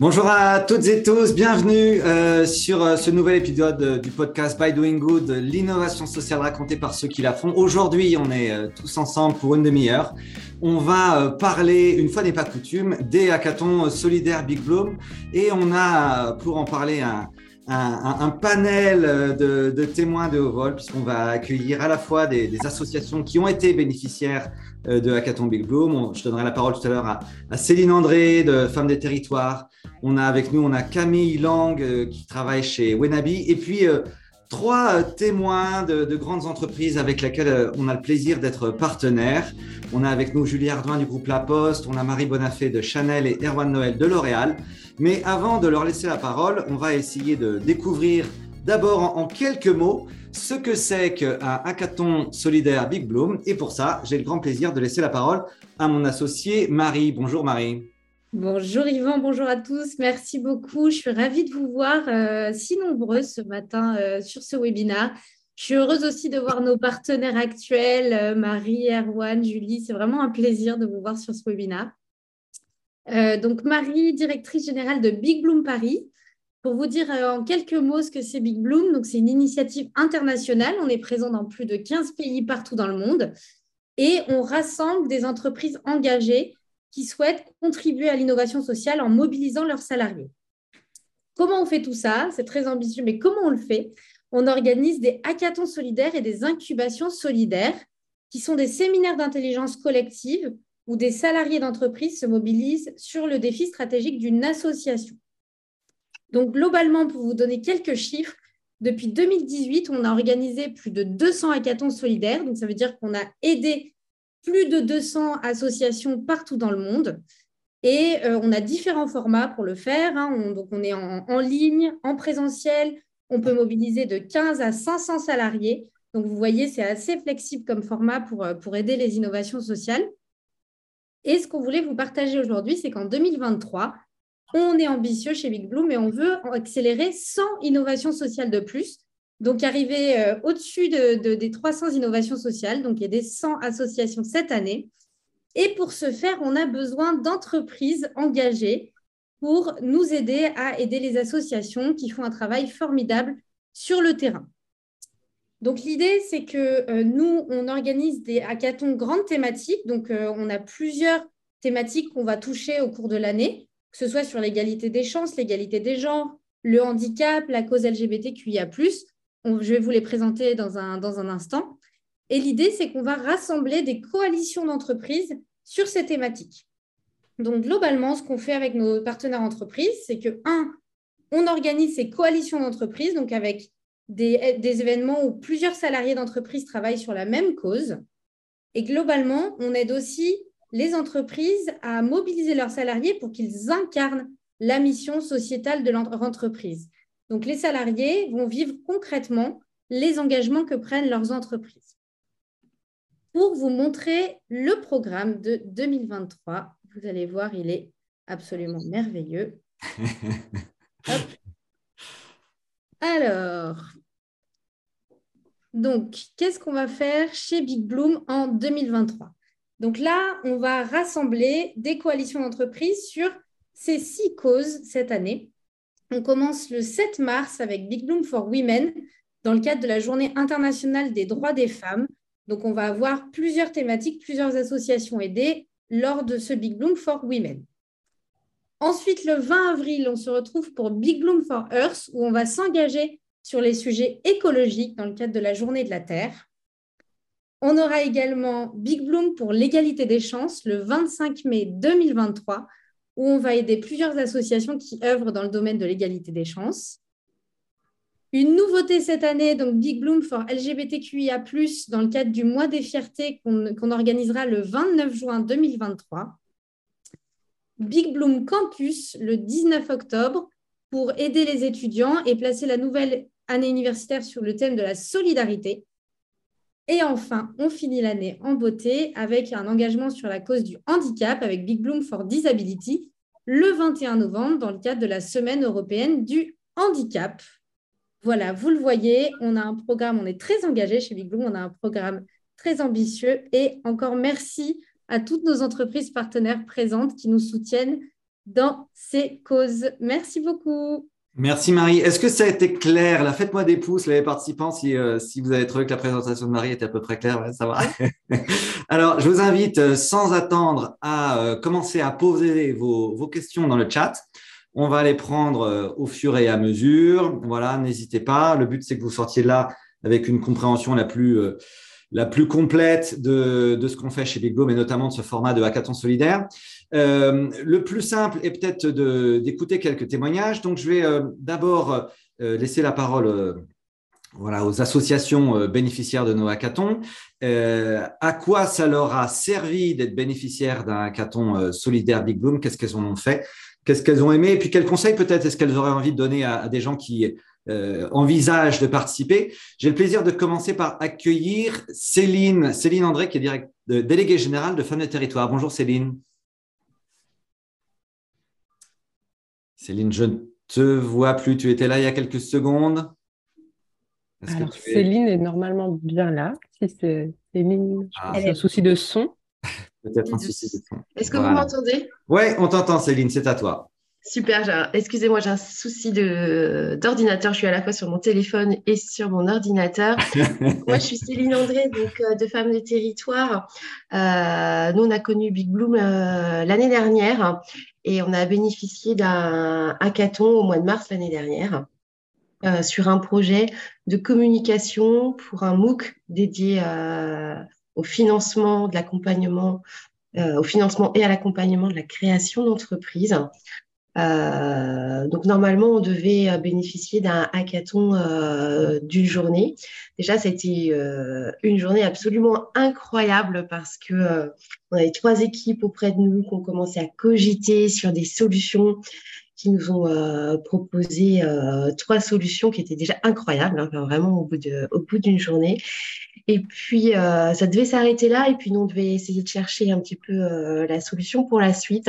Bonjour à toutes et tous, bienvenue euh, sur euh, ce nouvel épisode euh, du podcast By Doing Good, l'innovation sociale racontée par ceux qui la font. Aujourd'hui, on est tous ensemble pour une demi-heure. On va parler, une fois n'est pas coutume, des hackathons solidaires Big Bloom et on a pour en parler un, panel de, témoins de haut vol, puisqu'on va accueillir à la fois des, associations qui ont été bénéficiaires de Hackathon Big Bloom. je donnerai la parole tout à l'heure à, Céline André de Femmes des Territoires. On a avec nous, on a Camille Lang euh, qui travaille chez Wenabi. Et puis, euh, trois euh, témoins de, grandes entreprises avec lesquelles on a le plaisir d'être partenaires. On a avec nous Julie Ardouin du groupe La Poste, on a Marie Bonafé de Chanel et Erwan Noël de L'Oréal. Mais avant de leur laisser la parole, on va essayer de découvrir d'abord en, quelques mots ce que c'est qu'un hackathon solidaire Big Bloom. Et pour ça, j'ai le grand plaisir de laisser la parole à mon associé Marie. Bonjour Marie. Bonjour Yvan, bonjour à tous. Merci beaucoup. Je suis ravie de vous voir euh, si nombreux ce matin euh, sur ce webinaire. Je suis heureuse aussi de voir nos partenaires actuels, euh, Marie, Erwan, Julie. C'est vraiment un plaisir de vous voir sur ce webinaire. Donc, Marie, directrice générale de Big Bloom Paris. Pour vous dire en quelques mots ce que c'est Big Bloom, donc c'est une initiative internationale. On est présent dans plus de 15 pays partout dans le monde et on rassemble des entreprises engagées qui souhaitent contribuer à l'innovation sociale en mobilisant leurs salariés. Comment on fait tout ça? C'est très ambitieux, mais comment on le fait? On organise des hackathons solidaires et des incubations solidaires qui sont des séminaires d'intelligence collective où des salariés d'entreprise se mobilisent sur le défi stratégique d'une association. Donc, globalement, pour vous donner quelques chiffres, depuis 2018, on a organisé plus de 200 hackathons solidaires. Donc, ça veut dire qu'on a aidé plus de 200 associations partout dans le monde. Et euh, on a différents formats pour le faire. Hein. donc, on est en, ligne, en présentiel. On peut mobiliser de 15 à 500 salariés. Donc, vous voyez, c'est assez flexible comme format pour, euh, pour aider les innovations sociales. Et ce qu'on voulait vous partager aujourd'hui, c'est qu'en 2023, on est ambitieux chez Big Bloom et on veut accélérer 100 innovations sociales de plus. Donc, arriver euh, au-dessus des 300 innovations sociales. Donc, il y a des 100 associations cette année. Et pour ce faire, on a besoin d'entreprises engagées pour nous aider à aider les associations qui font un travail formidable sur le terrain. Donc l'idée, c'est que euh, nous, on organise des hackathons grandes thématiques. Donc euh, on a plusieurs thématiques qu'on va toucher au cours de l'année, que ce soit sur l'égalité des chances, l'égalité des genres, le handicap, la cause LGBTQIA+. Je vais vous les présenter dans un, dans un instant. Et l'idée, c'est qu'on va rassembler des coalitions d'entreprises sur ces thématiques. Donc globalement, ce qu'on fait avec nos partenaires entreprises, c'est que, un, on organise ces coalitions d'entreprises, donc avec des, événements où plusieurs salariés d'entreprise travaillent sur la même cause. Et globalement, on aide aussi les entreprises à mobiliser leurs salariés pour qu'ils incarnent la mission sociétale de l'entreprise. Donc, les salariés vont vivre concrètement les engagements que prennent leurs entreprises. Pour vous montrer le programme de 2023, vous allez voir, il est absolument merveilleux. Alors, donc, qu'est-ce qu'on va faire chez Big Bloom en 2023 Donc là, on va rassembler des coalitions d'entreprises sur ces six causes cette année. On commence le 7 mars avec Big Bloom for Women dans le cadre de la Journée internationale des droits des femmes. Donc, on va avoir plusieurs thématiques, plusieurs associations aidées lors de ce Big Bloom for Women. Ensuite, le 20 avril, on se retrouve pour Big Bloom for Earth, où on va s'engager sur les sujets écologiques dans le cadre de la Journée de la Terre. On aura également Big Bloom pour l'égalité des chances le 25 mai 2023, où on va aider plusieurs associations qui œuvrent dans le domaine de l'égalité des chances. Une nouveauté cette année, donc Big Bloom for LGBTQIA, dans le cadre du mois des fiertés qu'on organisera le 29 juin 2023. Big Bloom Campus le 19 octobre pour aider les étudiants et placer la nouvelle année universitaire sur le thème de la solidarité. Et enfin, on finit l'année en beauté avec un engagement sur la cause du handicap avec Big Bloom for Disability le 21 novembre dans le cadre de la Semaine européenne du handicap. Voilà, vous le voyez, on a un programme, on est très engagé chez Big Bloom, on a un programme très ambitieux et encore merci à toutes nos entreprises partenaires présentes qui nous soutiennent dans ces causes. Merci beaucoup. Merci Marie. Est-ce que ça a été clair? Là, faites-moi des pouces, les participants, si, euh, si vous avez trouvé que la présentation de Marie était à peu près claire. ça va. Alors, je vous invite euh, sans attendre à euh, commencer à poser vos, vos, questions dans le chat. On va les prendre au fur et à mesure. Voilà, n'hésitez pas. Le but, c'est que vous sortiez là avec une compréhension la plus la plus complète de, de ce qu'on fait chez Big Boom et notamment de ce format de hackathon solidaire. Euh, le plus simple est peut-être d'écouter quelques témoignages. Donc, je vais euh, d'abord euh, laisser la parole aux associations bénéficiaires de nos hackathons. à quoi ça leur a servi d'être bénéficiaires d'un hackathon solidaire Big Boom? Qu'est-ce qu'elles en ont fait? Qu'est-ce qu'elles ont aimé? Et puis, quels conseils peut-être est-ce qu'elles auraient envie de donner à, des gens qui euh, envisage de participer? J'ai le plaisir de commencer par accueillir Céline, Céline André, qui est déléguée générale de Femmes de Territoire. Bonjour Céline. Céline, je ne te vois plus. Tu étais là il y a quelques secondes. Alors, Céline est normalement bien là. Si c'est Céline, ah. un souci de son. Peut-être un souci de son. Est-ce que vous m'entendez? Oui, on t'entend, Céline, c'est à toi. Super, excusez-moi, j'ai un souci d'ordinateur. Je suis à la fois sur mon téléphone et sur mon ordinateur. moi, je suis Céline André, donc euh, de Femmes de Territoire. Euh, nous, on a connu Big Bloom euh, l'année dernière et on a bénéficié d'un hackathon au mois de mars l'année dernière sur un projet de communication pour un MOOC dédié au financement de l'accompagnement au financement et à l'accompagnement de la création d'entreprises. Euh, donc normalement, on devait euh, bénéficier d'un hackathon euh, d'une journée. Déjà, c'était une journée absolument incroyable parce que on avait trois équipes auprès de nous qui ont commencé à cogiter sur des solutions qui nous ont euh, proposé euh, trois solutions qui étaient déjà incroyables, hein, vraiment au bout d'une journée. Et puis euh, ça devait s'arrêter là, et puis nous on devait essayer de chercher un petit peu la solution pour la suite.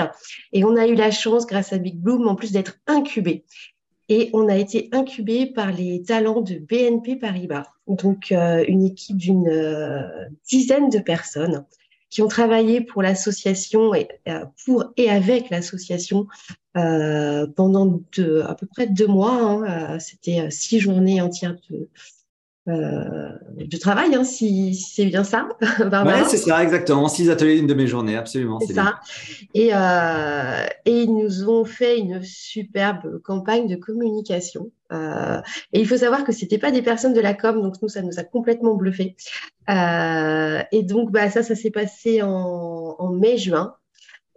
Et on a eu la chance, grâce à Big Bloom, en plus d'être incubé. Et on a été incubé par les talents de BNP Paribas, donc une équipe d'une dizaine de personnes qui ont travaillé pour l'association et pour et avec l'association euh, pendant à peu près deux mois. Hein, euh, c'était euh, six journées entières de, de travail, hein, si, c'est bien ça, Oui, c'est ça, exactement. Six ateliers, une de mes journées, absolument. C'est ça. Et, et, ils nous ont fait une superbe campagne de communication. et il faut savoir que c'était pas des personnes de la com, donc nous, ça nous a complètement bluffé. et donc, bah, ça, ça s'est passé en, en mai-juin.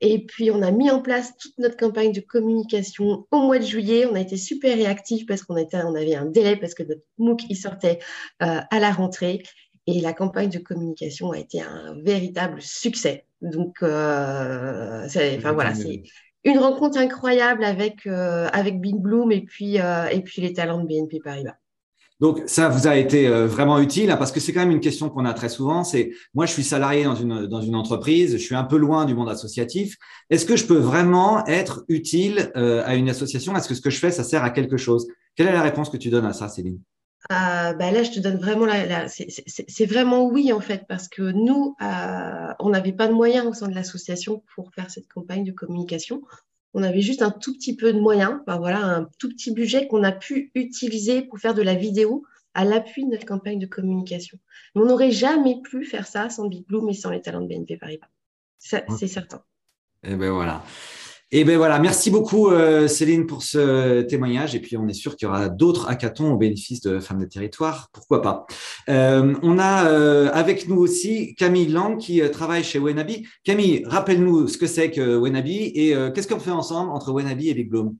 Et puis, on a mis en place toute notre campagne de communication au mois de juillet. On a été super réactifs parce qu'on on avait un délai parce que notre MOOC, il sortait euh, à la rentrée. Et la campagne de communication a été un véritable succès. Donc, euh, enfin, voilà, c'est une rencontre incroyable avec, euh, avec Big Bloom et puis, et puis les talents de BNP Paribas. Donc, ça vous a été euh, vraiment utile hein, parce que c'est quand même une question qu'on a très souvent. C'est moi, je suis salarié dans une, entreprise, je suis un peu loin du monde associatif. Est-ce que je peux vraiment être utile euh, à une association? Est-ce que ce que je fais, ça sert à quelque chose? Quelle est la réponse que tu donnes à ça, Céline? Euh, bah là, je te donne vraiment la, c'est vraiment oui en fait parce que nous, on n'avait pas de moyens au sein de l'association pour faire cette campagne de communication on avait juste un tout petit peu de moyens, voilà, un tout petit budget qu'on a pu utiliser pour faire de la vidéo à l'appui de notre campagne de communication. on n'aurait jamais pu faire ça sans Big Bloom et sans les talents de BNP Paribas. C'est certain. Et eh ben voilà. Et eh bien voilà, merci beaucoup euh, Céline pour ce témoignage. Et puis on est sûr qu'il y aura d'autres hackathons au bénéfice de Femmes de Territoire. Pourquoi pas? Euh, On a euh, avec nous aussi Camille Lang qui travaille chez Wenabi. Camille, rappelle-nous ce que c'est que Wenabi et qu'est-ce qu'on fait ensemble entre Wenabi et Big Bloom?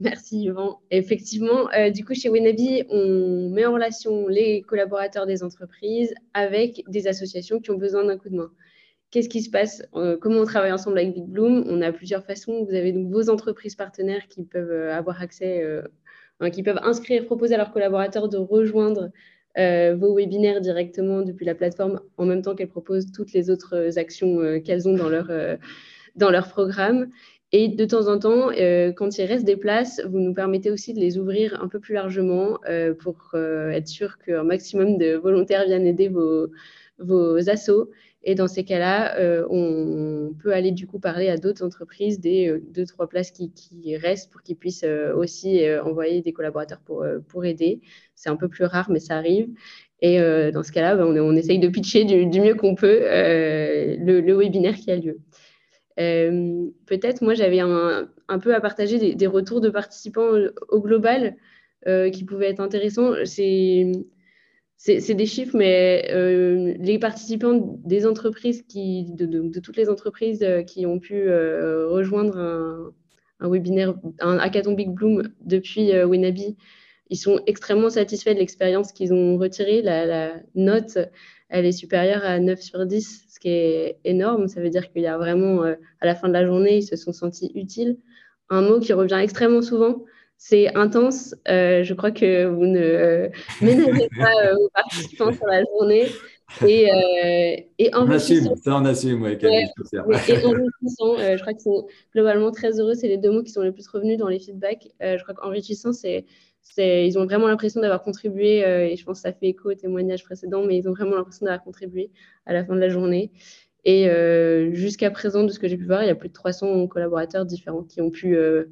Merci Yvan. Effectivement, du coup, chez Wenabi, on met en relation les collaborateurs des entreprises avec des associations qui ont besoin d'un coup de main. Qu'est-ce qui se passe euh, Comment on travaille ensemble avec Big Bloom? On a plusieurs façons. Vous avez donc vos entreprises partenaires qui peuvent euh, avoir accès, euh, qui peuvent inscrire, proposer à leurs collaborateurs de rejoindre vos webinaires directement depuis la plateforme en même temps qu'elles proposent toutes les autres actions qu'elles ont dans leur, dans leur programme. Et de temps en temps, quand il reste des places, vous nous permettez aussi de les ouvrir un peu plus largement pour être sûr qu'un maximum de volontaires viennent aider vos, vos assos. Et dans ces cas-là, euh, on peut aller du coup parler à d'autres entreprises des euh, deux, trois places qui, restent pour qu'ils puissent euh, aussi envoyer des collaborateurs pour, pour aider. C'est un peu plus rare, mais ça arrive. Et dans ce cas-là, ben, on, essaye de pitcher du, mieux qu'on peut le, webinaire qui a lieu. Peut-être, moi, j'avais un, un, peu à partager des, des, retours de participants au global qui pouvaient être intéressants. C'est c'est des chiffres, mais euh, les participants des entreprises, qui, de, toutes les entreprises euh, qui ont pu euh, rejoindre un, webinaire, un hackathon Big Bloom depuis Wenabi, ils sont extrêmement satisfaits de l'expérience qu'ils ont retirée. La, note, elle est supérieure à 9 sur 10, ce qui est énorme. Ça veut dire qu'il y a vraiment, à la fin de la journée, ils se sont sentis utiles. Un mot qui revient extrêmement souvent, c'est intense. Euh, je crois que vous ne euh, ménagez pas euh, vos participants sur la journée. Et, et enrichissant. On assume, ça on assume, ouais, et, enrichissant, je crois qu'ils sont globalement très heureux. C'est les deux mots qui sont les plus revenus dans les feedbacks. je crois qu'enrichissant, c'est, c'est, ils ont vraiment l'impression d'avoir contribué, et je pense que ça fait écho au témoignage précédent, mais ils ont vraiment l'impression d'avoir contribué à la fin de la journée. Et jusqu'à présent, de ce que j'ai pu voir, il y a plus de 300 collaborateurs différents qui ont pu euh,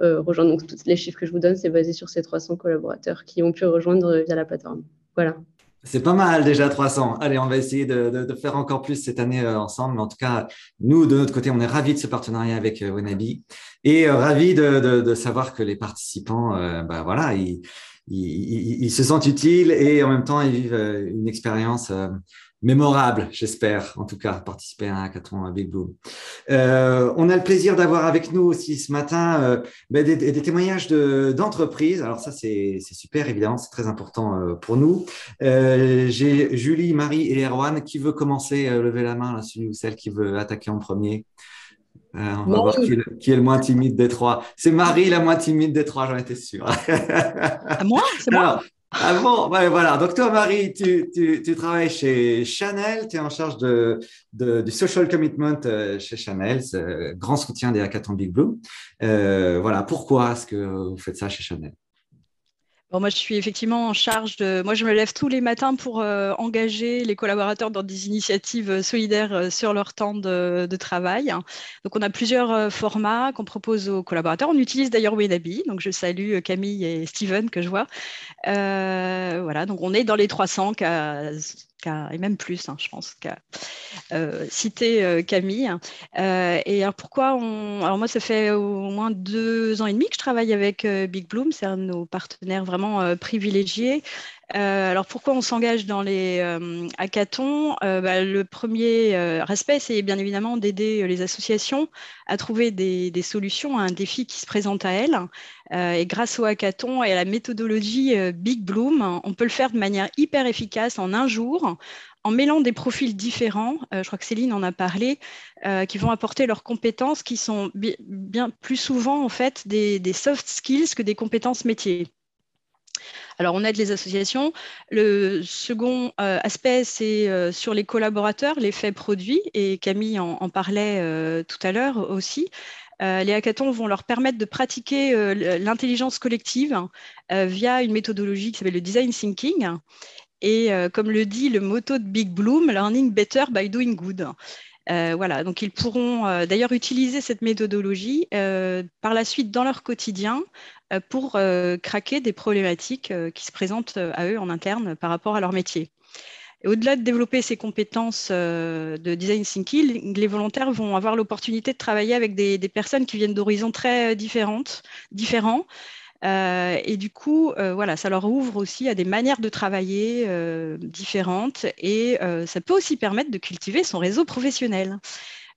rejoindre. Donc, tous les chiffres que je vous donne, c'est basé sur ces 300 collaborateurs qui ont pu rejoindre via la plateforme. Voilà. C'est pas mal déjà 300. Allez, on va essayer de, faire encore plus cette année euh, ensemble. En tout cas, nous, de notre côté, on est ravis de ce partenariat avec euh, Wenabi et ravis de, savoir que les participants, bah, voilà, ils, se sentent utiles et en même temps, ils vivent une expérience mémorable, j'espère, en tout cas, participer à un hackathon à Big Boom. Euh, on a le plaisir d'avoir avec nous aussi ce matin euh, ben, des, témoignages d'entreprises. Alors ça, c'est super, évidemment, c'est très important euh, pour nous. J'ai Julie, Marie et Erwan. Qui veut commencer Lever la main, là, celui ou celle qui veut attaquer en premier? on va voir qui est, le moins timide des trois. C'est Marie la moins timide des trois, j'en étais sûr. moi? C'est moi? Ah bon, voilà. Donc toi, Marie, tu, tu, tu, travailles chez Chanel, tu es en charge de, de, du social commitment euh, chez Chanel, grand soutien des hackathons Big Blue. Euh, voilà, pourquoi est-ce que vous faites ça chez Chanel? Moi, je suis effectivement en charge de. Moi, je me lève tous les matins pour euh, engager les collaborateurs dans des initiatives euh, solidaires euh, sur leur temps de, travail. Donc, on a plusieurs formats qu'on propose aux collaborateurs. On utilise d'ailleurs Wenabi. Donc, je salue Camille et Steven que je vois. voilà. Donc, on est dans les 300 cas et même plus, hein, je pense, qu'a euh, euh, Camille. Euh, et alors pourquoi on... Alors moi, ça fait au moins deux ans et demi que je travaille avec Big Bloom, c'est un de nos partenaires vraiment privilégiés. Euh, alors pourquoi on s'engage dans les euh, hackathons? Euh, bah, Le premier respect, c'est bien évidemment d'aider les associations à trouver des, solutions à un défi qui se présente à elles. et grâce au hackathon et à la méthodologie Big Bloom, on peut le faire de manière hyper efficace en un jour en mêlant des profils différents, je crois que Céline en a parlé, qui vont apporter leurs compétences qui sont bien plus souvent en fait des soft skills que des compétences métiers. Alors, on aide les associations. Le second euh, aspect, c'est euh, sur les collaborateurs, l'effet produit, et Camille en, parlait euh, tout à l'heure aussi. les hackathons vont leur permettre de pratiquer l'intelligence collective via une méthodologie qui s'appelle le design thinking. Et comme le dit le motto de Big Bloom, Learning Better by Doing Good. Voilà, donc ils pourront d'ailleurs utiliser cette méthodologie par la suite dans leur quotidien euh, pour euh, craquer des problématiques euh, qui se présentent à eux en interne par rapport à leur métier. au-delà de développer ces compétences de design thinking, les volontaires vont avoir l'opportunité de travailler avec des, personnes qui viennent d'horizons très différents. Et du coup, voilà, ça leur ouvre aussi à des manières de travailler différentes et ça peut aussi permettre de cultiver son réseau professionnel.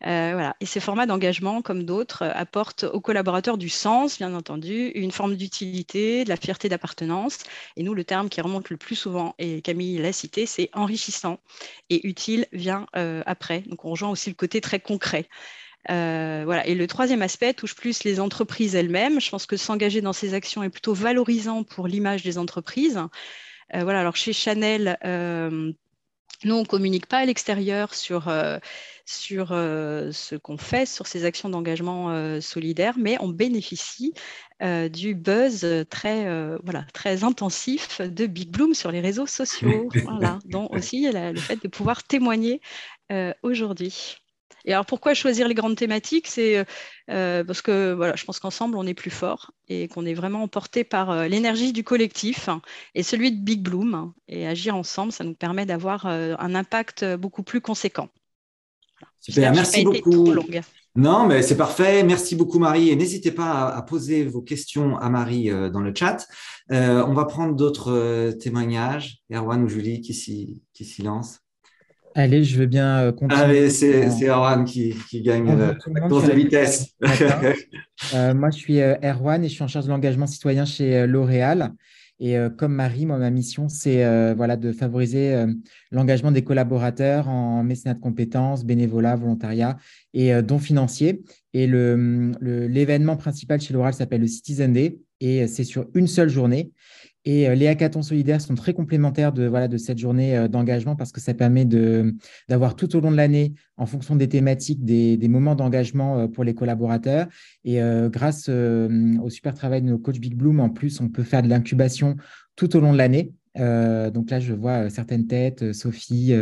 Euh, et ces formats d'engagement, comme d'autres, euh, apportent aux collaborateurs du sens, bien entendu, une forme d'utilité, de la fierté d'appartenance. Et nous, le terme qui remonte le plus souvent, et Camille l'a cité, c'est enrichissant. Et utile vient euh, après. Donc on rejoint aussi le côté très concret. Voilà. Et le troisième aspect touche plus les entreprises elles-mêmes. Je pense que s'engager dans ces actions est plutôt valorisant pour l'image des entreprises. voilà. Alors chez Chanel, Nous, on ne communique pas à l'extérieur sur, sur ce qu'on fait, sur ces actions d'engagement solidaire, mais on bénéficie du buzz très, voilà, très intensif de Big Bloom sur les réseaux sociaux, voilà, dont aussi le fait de pouvoir témoigner aujourd'hui. Et alors pourquoi choisir les grandes thématiques? C'est parce que voilà, je pense qu'ensemble on est plus fort et qu'on est vraiment emporté par l'énergie du collectif et celui de Big Bloom. Et agir ensemble, ça nous permet d'avoir un impact beaucoup plus conséquent. Super, merci beaucoup. Non, mais c'est parfait. Merci beaucoup, Marie. Et n'hésitez pas à, poser vos questions à Marie dans le chat. on va prendre d'autres témoignages. Erwan ou Julie qui s'y lance. Allez, je veux bien euh, continuer. Allez, c'est Erwan qui, gagne la course de vitesse. Euh, moi, je suis euh, Erwan et je suis en charge de l'engagement citoyen chez L'Oréal. Et comme Marie, moi, ma mission, c'est voilà, de favoriser l'engagement des collaborateurs en mécénat de compétences, bénévolat, volontariat et dons financiers. Et l'événement principal chez L'Oréal s'appelle le Citizen Day et c'est sur une seule journée. Et euh, les hackathons solidaires sont très complémentaires de, voilà, de cette journée euh, d'engagement parce que ça permet d'avoir tout au long de l'année, en fonction des thématiques, des, moments d'engagement euh, pour les collaborateurs. Et grâce au super travail de nos coachs Big Bloom, en plus, on peut faire de l'incubation tout au long de l'année. donc là, je vois certaines têtes, Sophie,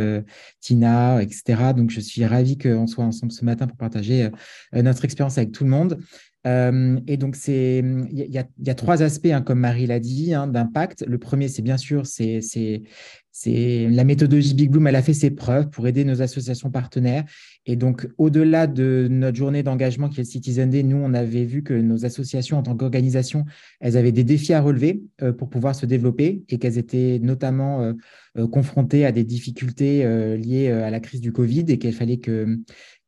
Tina, etc. Donc je suis ravi qu'on soit ensemble ce matin pour partager notre expérience avec tout le monde. Euh, et donc, il y, a trois aspects, hein, comme Marie l'a dit, hein, d'impact. Le premier, c'est bien sûr, c'est la méthodologie Big Bloom, elle a fait ses preuves pour aider nos associations partenaires. Et donc, au-delà de notre journée d'engagement qui est le Citizen Day, nous, on avait vu que nos associations, en tant qu'organisation, elles avaient des défis à relever euh, pour pouvoir se développer et qu'elles étaient notamment euh, confrontées à des difficultés liées à la crise du Covid et qu'il fallait que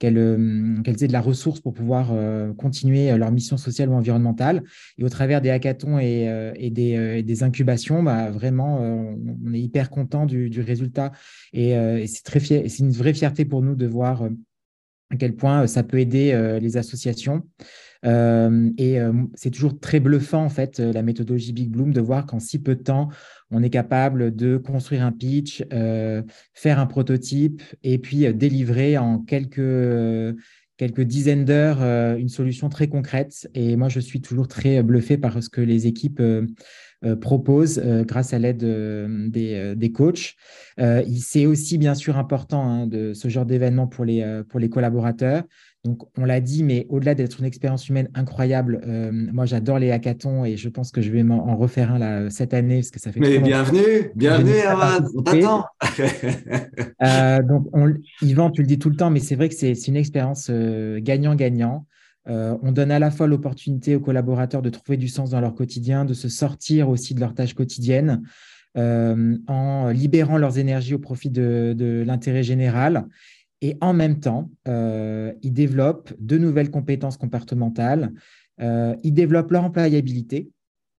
euh, qu'elles aient de la ressource pour pouvoir euh, continuer euh, leur mission sociale ou environnementale. Et au travers des hackathons et, des, incubations, bah, vraiment, on est hyper content du, résultat. Et, c'est une vraie fierté pour nous de voir à quel point ça peut aider les associations. Et c'est toujours très bluffant, en fait, la méthodologie Big Bloom, de voir qu'en si peu de temps, on est capable de construire un pitch, euh, faire un prototype et puis euh, délivrer en quelques, euh, quelques dizaines d'heures une solution très concrète. Et moi, je suis toujours très bluffé par ce que les équipes proposent grâce à l'aide des, des, coachs. c'est aussi bien sûr important hein, de ce genre d'événement pour les, pour les collaborateurs. Donc, on l'a dit, mais au-delà d'être une expérience humaine incroyable, euh, moi, j'adore les hackathons et je pense que je vais en refaire un là, cette année parce que ça fait. Mais bienvenue, bienvenue, Armand, on t'attend. euh, donc, Yvan, tu le dis tout le temps, mais c'est vrai que c'est une expérience euh, gagnant-gagnant. Euh, on donne à la fois l'opportunité aux collaborateurs de trouver du sens dans leur quotidien, de se sortir aussi de leurs tâches quotidiennes. en libérant leurs énergies au profit de, l'intérêt général et en même temps, euh, ils développent de nouvelles compétences comportementales, euh, ils développent leur employabilité,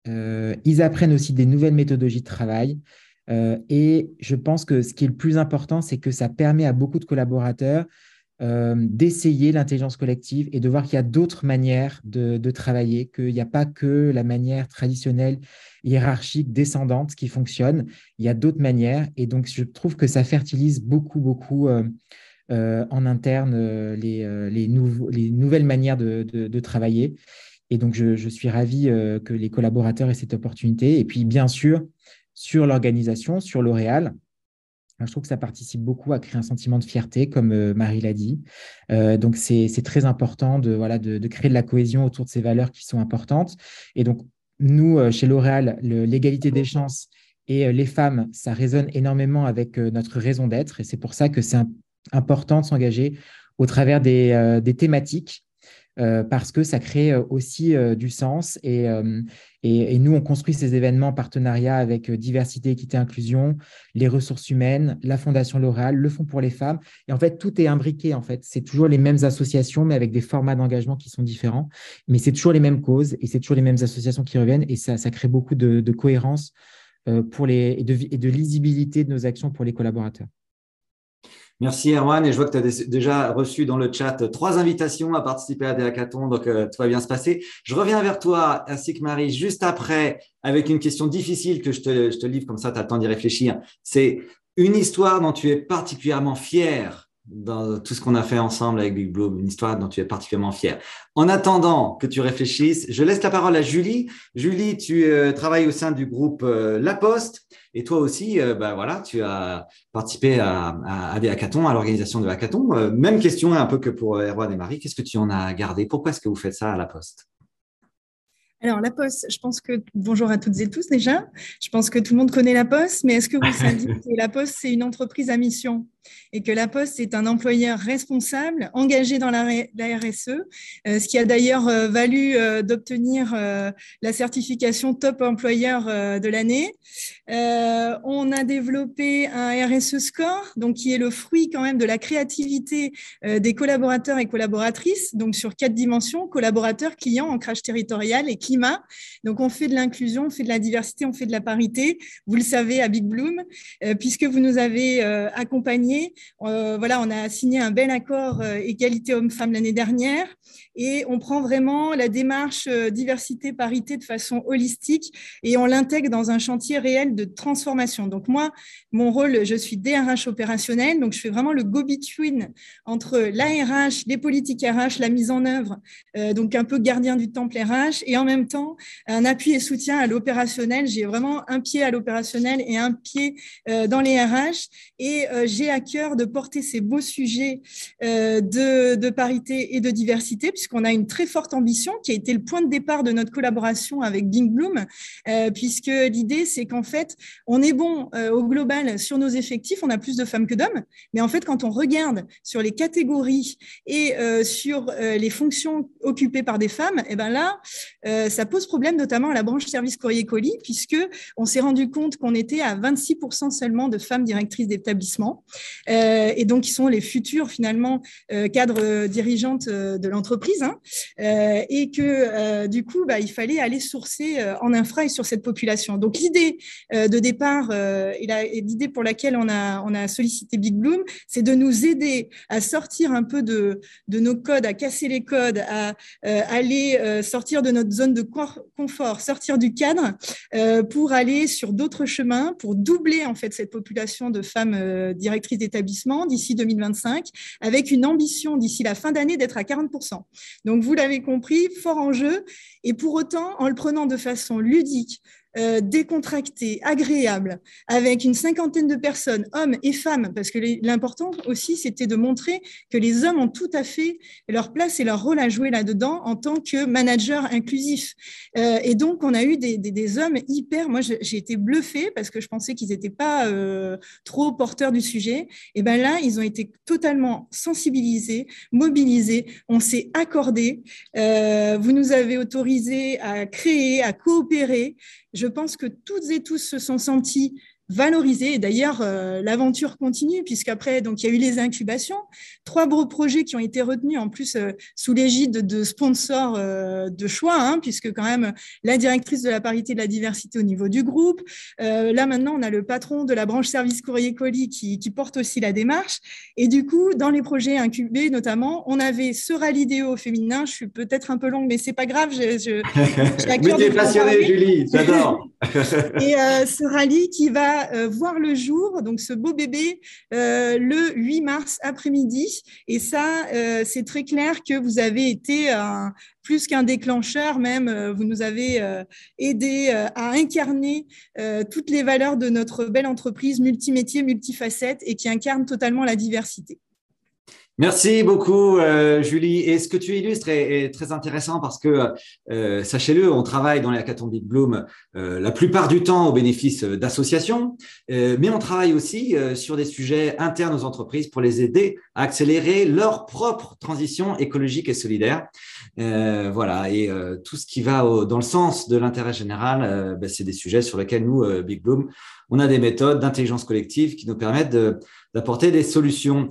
euh, ils apprennent aussi des nouvelles méthodologies de travail. et je pense que ce qui est le plus important, c'est que ça permet à beaucoup de collaborateurs d'essayer l'intelligence collective et de voir qu'il y a d'autres manières de, travailler, qu'il n'y a pas que la manière traditionnelle, hiérarchique, descendante qui fonctionne. Il y a d'autres manières. Et donc, je trouve que ça fertilise beaucoup, beaucoup euh, en interne euh, les, euh, les, les, nouvelles manières de, travailler. Et donc, je, suis ravi que les collaborateurs aient cette opportunité. Et puis, bien sûr, sur l'organisation, sur L'Oréal, je trouve que ça participe beaucoup à créer un sentiment de fierté, comme Marie l'a dit. donc, c'est très important de, créer de la cohésion autour de ces valeurs qui sont importantes. Et donc, nous, chez L'Oréal, l'égalité des chances et les femmes, ça résonne énormément avec notre raison d'être. Et c'est pour ça que c'est important de s'engager au travers des, euh, thématiques euh, parce que ça crée euh, aussi du sens. Et, et, nous, on construit ces événements en partenariat avec Diversité, Équité, Inclusion, les ressources humaines, la Fondation L'Oréal, le Fonds pour les femmes. Et en fait, tout est imbriqué. En fait, c'est toujours les mêmes associations, mais avec des formats d'engagement qui sont différents. Mais c'est toujours les mêmes causes et c'est toujours les mêmes associations qui reviennent. Et ça, ça crée beaucoup de, cohérence pour les, et de lisibilité de nos actions pour les collaborateurs. Merci Erwan, et je vois que tu as déjà reçu dans le chat trois invitations à participer à des hackathons, donc euh, tout va bien se passer. Je reviens vers toi, ainsi que Marie, juste après, avec une question difficile que je te, livre, comme ça tu as le temps d'y réfléchir. C'est une histoire dont tu es particulièrement fier dans tout ce qu'on a fait ensemble avec Big Bloom, une histoire dont tu es particulièrement fier. En attendant que tu réfléchisses, je laisse la parole à Julie. Julie, tu euh, travailles au sein du groupe euh, La Poste et toi aussi, euh, bah, voilà, tu as participé à, à, des hackathons, à l'organisation de hackathons. même question un peu que pour Erwan et Marie, qu'est-ce que tu en as gardé? Pourquoi est-ce que vous faites ça à La Poste? Alors, La Poste, je pense que, bonjour à toutes et tous déjà, je pense que tout le monde connaît La Poste, mais est-ce que vous savez que La Poste, c'est une entreprise à mission? Et que La Poste est un employeur responsable, engagé dans la, RSE, euh, ce qui a d'ailleurs euh, valu euh, d'obtenir la certification Top Employeur de l'année. on a développé un RSE Score, donc qui est le fruit quand même de la créativité des collaborateurs et collaboratrices, donc sur quatre dimensions collaborateurs, clients, ancrage territorial et climat. Donc on fait de l'inclusion, on fait de la diversité, on fait de la parité. Vous le savez à Big Bloom, puisque vous nous avez accompagnés euh, voilà, on a signé un bel accord euh, égalité homme-femme l'année dernière et on prend vraiment la démarche euh, diversité-parité de façon holistique et on l'intègre dans un chantier réel de transformation. Donc moi, mon rôle, je suis DRH opérationnel, donc je fais vraiment le go-between entre l'ARH, les politiques RH, la mise en œuvre, donc un peu gardien du temple RH et en même temps un appui et soutien à l'opérationnel. J'ai vraiment un pied à l'opérationnel et un pied dans les RH et j'ai à cœur de porter ces beaux sujets euh, de, parité et de diversité, puisqu'on a une très forte ambition qui a été le point de départ de notre collaboration avec Bing Bloom, euh, puisque l'idée, c'est qu'en fait, on est bon euh, au global sur nos effectifs, on a plus de femmes que d'hommes, mais en fait, quand on regarde sur les catégories et sur les fonctions occupées par des femmes, et eh ben là, ça pose problème, notamment à la branche service courrier colis, puisque on s'est rendu compte qu'on était à 26% seulement de femmes directrices d'établissement. Euh, et donc qui sont les futurs finalement euh, cadres euh, dirigeantes de l'entreprise, hein, et que du coup, bah, il fallait aller sourcer en infra et sur cette population. Donc l'idée de départ et l'idée pour laquelle on a, on a sollicité Big Bloom, c'est de nous aider à sortir un peu de, de nos codes, à casser les codes, à aller sortir de notre zone de confort, sortir du cadre pour aller sur d'autres chemins, pour doubler en fait cette population de femmes directrices d'établissement d'ici 2025, avec une ambition d'ici la fin d'année d'être à 40%. Donc, vous l'avez compris, fort enjeu, et pour autant, en le prenant de façon ludique, euh, décontracté, agréable, avec une cinquantaine de personnes, hommes et femmes, parce que l'important aussi, c'était de montrer que les hommes ont tout à fait leur place et leur rôle à jouer là-dedans en tant que manager inclusif. Euh, et donc, on a eu des, hommes hyper, moi j'ai été bluffée parce que je pensais qu'ils n'étaient pas euh, trop porteurs du sujet. Et bien là, ils ont été totalement sensibilisés, mobilisés, on s'est accordé. vous nous avez autorisé à créer, à coopérer. Je pense que toutes et tous se sont sentis valorisé. Et d'ailleurs, euh, l'aventure continue, puisqu'après, donc, il y a eu les incubations, trois gros projets qui ont été retenus, en plus, euh, sous l'égide de sponsors euh, de choix, hein, puisque quand même, la directrice de la parité et de la diversité au niveau du groupe. là, maintenant, on a le patron de la branche service courrier colis qui, qui, porte aussi la démarche. Et du coup, dans les projets incubés, notamment, on avait ce rallye déo féminin. Je suis peut-être un peu longue, mais c'est pas grave. Je, je, je passionnée, Julie, j'adore. et ce rallye qui va euh, voir le jour, donc ce beau bébé, euh, le 8 mars après-midi. Et ça, euh, c'est très clair que vous avez été plus qu'un déclencheur, même, vous nous avez aidé à incarner toutes les valeurs de notre belle entreprise multimétier, multifacette et qui incarne totalement la diversité. Merci beaucoup, euh, Julie. Et ce que tu illustres est, très intéressant parce que, euh, sachez-le, on travaille dans les hackathons Big Bloom euh, la plupart du temps au bénéfice d'associations, mais on travaille aussi sur des sujets internes aux entreprises pour les aider à accélérer leur propre transition écologique et solidaire. voilà, et tout ce qui va dans le sens de l'intérêt général, ben, c'est des sujets sur lesquels nous, Big Bloom, on a des méthodes d'intelligence collective qui nous permettent d'apporter des solutions.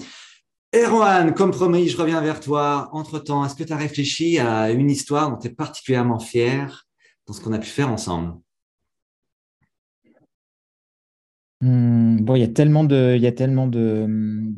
Erwan, comme promis, je reviens vers toi. Entre-temps, est-ce que tu as réfléchi à une histoire dont tu es particulièrement fier dans ce qu'on a pu faire ensemble? Hmm, bon, il y a tellement de, y a tellement de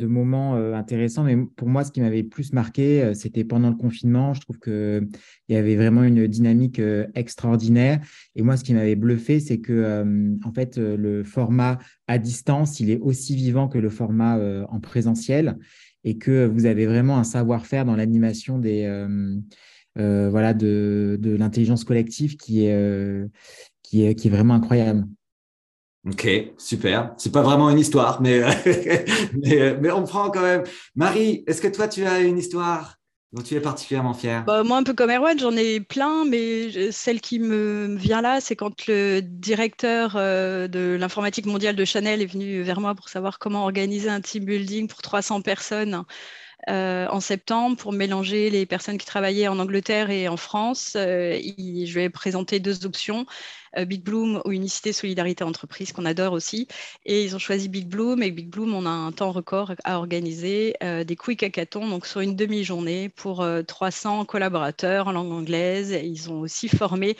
moments euh, intéressants, mais pour moi, ce qui m'avait plus marqué, euh, c'était pendant le confinement. Je trouve qu'il y avait vraiment une dynamique euh, extraordinaire. Et moi, ce qui m'avait bluffé, c'est que, en fait, le format à distance, il est aussi vivant que le format en présentiel, et que vous avez vraiment un savoir-faire dans l'animation des, voilà, de, de l'intelligence collective qui est, qui est, qui est vraiment incroyable. Ok, super. C'est pas vraiment une histoire, mais, mais, mais, on prend quand même. Marie, est-ce que toi, tu as une histoire? Tu es particulièrement fière bah, Moi, un peu comme Erwan, j'en ai plein, mais celle qui me vient là, c'est quand le directeur euh, de l'informatique mondiale de Chanel est venu vers moi pour savoir comment organiser un team building pour 300 personnes. Euh, en septembre pour mélanger les personnes qui travaillaient en Angleterre et en France. Euh, je vais présenter deux options. Euh, Big Bloom ou Unicité Solidarité Entreprise qu'on adore aussi. Et ils ont choisi Big Bloom. Et Big Bloom, on a un temps record à organiser euh, des quick hackathons, donc sur une demi-journée pour 300 euh, collaborateurs en langue anglaise. ils ont aussi formé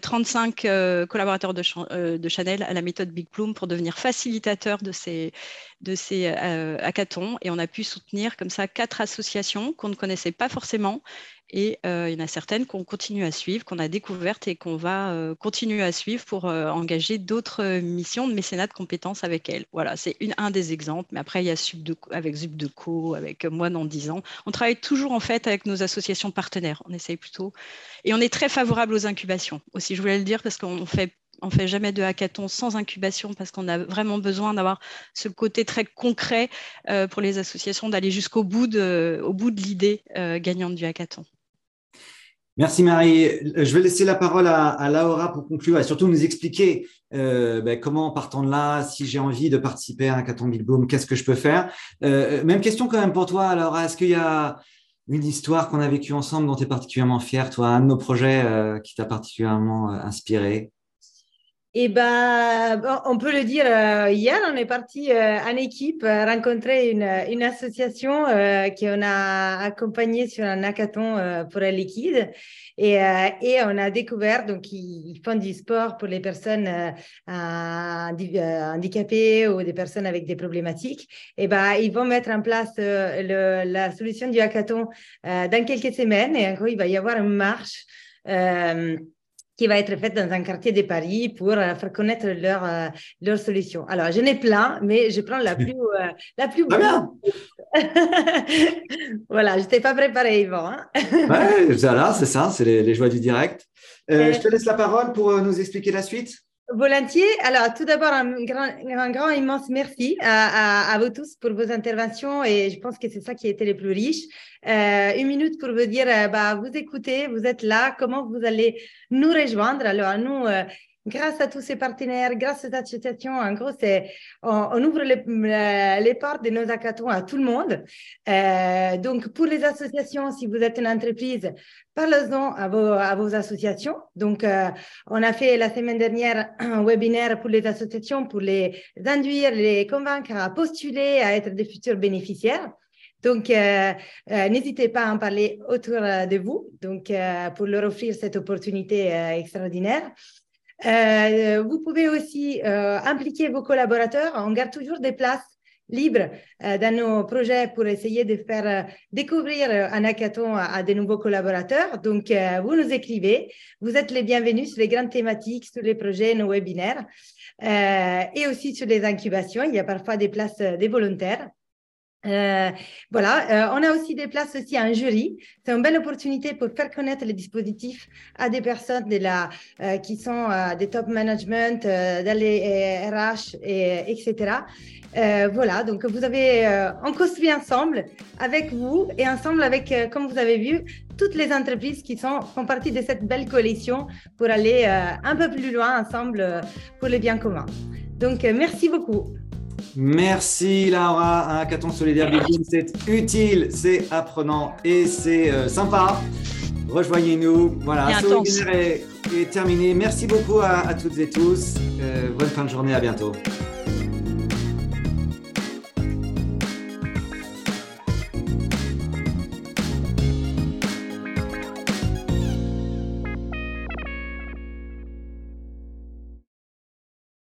35 collaborateurs de, Chanel à la méthode Big Bloom pour devenir facilitateurs de ces, de ces hackathons. Et on a pu soutenir comme ça quatre associations qu'on ne connaissait pas forcément et euh, il y en a certaines qu'on continue à suivre, qu'on a découvertes et qu'on va euh, continuer à suivre pour euh, engager d'autres missions de mécénat de compétences avec elles. Voilà, c'est un des exemples. Mais après, il y a Subdeco, avec Zubdeco, avec moi dans 10 ans. On travaille toujours en fait avec nos associations partenaires. On essaye plutôt. Et on est très favorable aux incubations aussi, je voulais le dire, parce qu'on fait on fait jamais de hackathon sans incubation parce qu'on a vraiment besoin d'avoir ce côté très concret pour les associations d'aller jusqu'au bout bout de l'idée gagnante du hackathon. Merci Marie. Je vais laisser la parole à, Laura pour conclure et surtout nous expliquer euh, ben, comment, partant de là, si j'ai envie de participer à un hackathon Big Boom, qu'est-ce que je peux faire? Euh, même question quand même pour toi, Laura. Est-ce qu'il y a une histoire qu'on a vécue ensemble dont tu es particulièrement fière, toi, un de nos projets euh, qui t'a particulièrement inspiré? Eh ben, on peut le dire, euh, hier, on est parti euh, en équipe euh, rencontrer une, association qu'on a accompagnée sur un hackathon pour la liquide. Et, et, on a découvert, donc, ils, font du sport pour les personnes handicapées ou des personnes avec des problématiques. Et ben, ils vont mettre en place la solution du hackathon dans quelques semaines. Et encore, il va y avoir une marche qui va être faite dans un quartier de Paris pour euh, faire connaître leur, euh, leur solution. Alors, j'en ai plein, mais je prends la plus, euh, la plus bonne. voilà, je n'étais pas préparée, Yvan. Hein ouais, c'est ça, c'est les, joies du direct. je te laisse la parole pour nous expliquer la suite. Volontiers. Alors, tout d'abord, un grand, un grand, immense merci à, à, vous tous pour vos interventions et je pense que c'est ça qui a été le plus riche. Euh, une minute pour vous dire, euh, bah, vous écoutez, vous êtes là, comment vous allez nous rejoindre? Alors, nous, euh, grâce à tous ces partenaires, grâce à cette association, en gros, on, ouvre les, portes de nos hackathons à tout le monde. Euh, donc, pour les associations, si vous êtes une entreprise, parlez-en à vos, associations. Donc, euh, on a fait la semaine dernière un webinaire pour les associations pour les induire, les convaincre à postuler, à être des futurs bénéficiaires. Donc, euh, n'hésitez pas à en parler autour de vous, donc pour leur offrir cette opportunité extraordinaire. Euh, vous pouvez aussi euh, impliquer vos collaborateurs. On garde toujours des places libres euh, dans nos projets pour essayer de faire découvrir un hackathon à, à, de nouveaux collaborateurs. Donc, vous nous écrivez. Vous êtes les bienvenus sur les grandes thématiques, sur les projets, nos webinaires et aussi sur les incubations. Il y a parfois des places des volontaires. Euh, voilà, euh, on a aussi des places aussi à un jury. C'est une belle opportunité pour faire connaître les dispositifs à des personnes de la, euh, qui sont des top management, dans les RH, et, etc. voilà, donc vous avez, on construit ensemble avec vous et ensemble avec, comme vous avez vu, toutes les entreprises qui sont, font partie de cette belle coalition pour aller un peu plus loin ensemble pour le bien commun. Donc, merci beaucoup. Merci Laura, un hackathon solidaire c'est utile, c'est apprenant et c'est euh, sympa. Rejoignez-nous. Voilà, ce est, est, terminé. Merci beaucoup à, toutes et tous. Euh, bonne fin de journée, à bientôt.